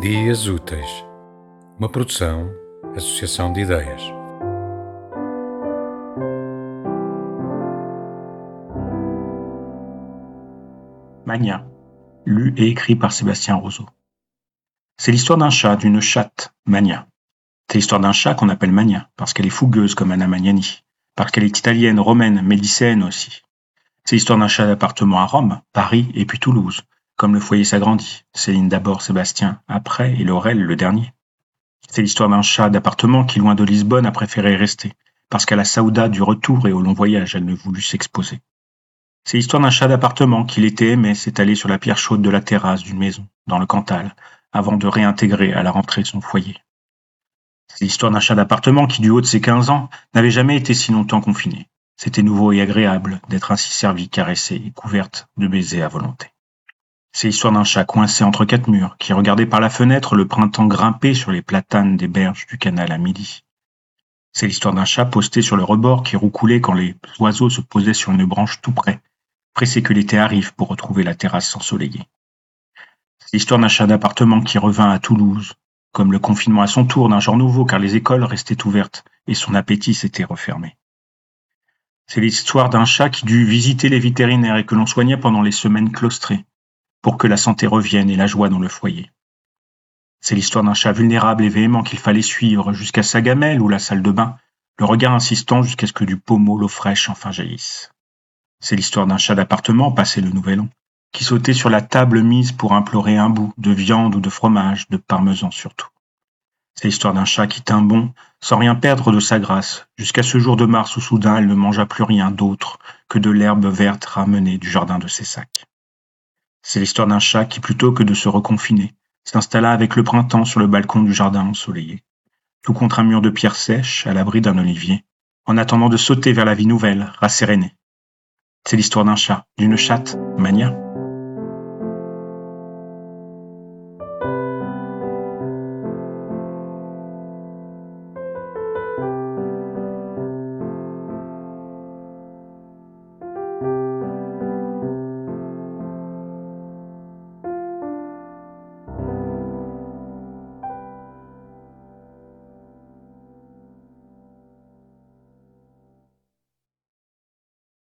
Dias Úteis, uma produção, associação de. Mania, lu et écrit par Sébastien Roseau. C'est l'histoire d'un chat, d'une chatte, Mania. C'est l'histoire d'un chat qu'on appelle Mania, parce qu'elle est fougueuse comme Anna Magnani, parce qu'elle est italienne, romaine, médicéenne aussi. C'est l'histoire d'un chat d'appartement à Rome, Paris et puis Toulouse, comme le foyer s'agrandit. Céline d'abord, Sébastien après et Laurel le dernier. C'est l'histoire d'un chat d'appartement qui, loin de Lisbonne, a préféré rester, parce qu'à la Saouda du retour et au long voyage, elle ne voulut s'exposer. C'est l'histoire d'un chat d'appartement qui l'été aimait s'étaler sur la pierre chaude de la terrasse d'une maison, dans le Cantal, avant de réintégrer à la rentrée son foyer. C'est l'histoire d'un chat d'appartement qui, du haut de ses 15 ans, n'avait jamais été si longtemps confiné. C'était nouveau et agréable d'être ainsi servi, caressé et couverte de baisers à volonté. C'est l'histoire d'un chat coincé entre quatre murs, qui regardait par la fenêtre le printemps grimper sur les platanes des berges du canal à midi. C'est l'histoire d'un chat posté sur le rebord qui roucoulait quand les oiseaux se posaient sur une branche tout près, pressé que l'été arrive pour retrouver la terrasse ensoleillée. C'est l'histoire d'un chat d'appartement qui revint à Toulouse, comme le confinement à son tour d'un genre nouveau car les écoles restaient ouvertes et son appétit s'était refermé. C'est l'histoire d'un chat qui dut visiter les vétérinaires et que l'on soignait pendant les semaines claustrées, pour que la santé revienne et la joie dans le foyer. C'est l'histoire d'un chat vulnérable et véhément qu'il fallait suivre jusqu'à sa gamelle ou la salle de bain, le regard insistant jusqu'à ce que du pommeau l'eau fraîche enfin jaillisse. C'est l'histoire d'un chat d'appartement passé le nouvel an, qui sautait sur la table mise pour implorer un bout de viande ou de fromage, de parmesan surtout. C'est l'histoire d'un chat qui tint bon, sans rien perdre de sa grâce, jusqu'à ce jour de mars où soudain elle ne mangea plus rien d'autre que de l'herbe verte ramenée du jardin de ses sacs. C'est l'histoire d'un chat qui, plutôt que de se reconfiner, s'installa avec le printemps sur le balcon du jardin ensoleillé, tout contre un mur de pierre sèche, à l'abri d'un olivier, en attendant de sauter vers la vie nouvelle, rassérénée. C'est l'histoire d'un chat, d'une chatte, Mania.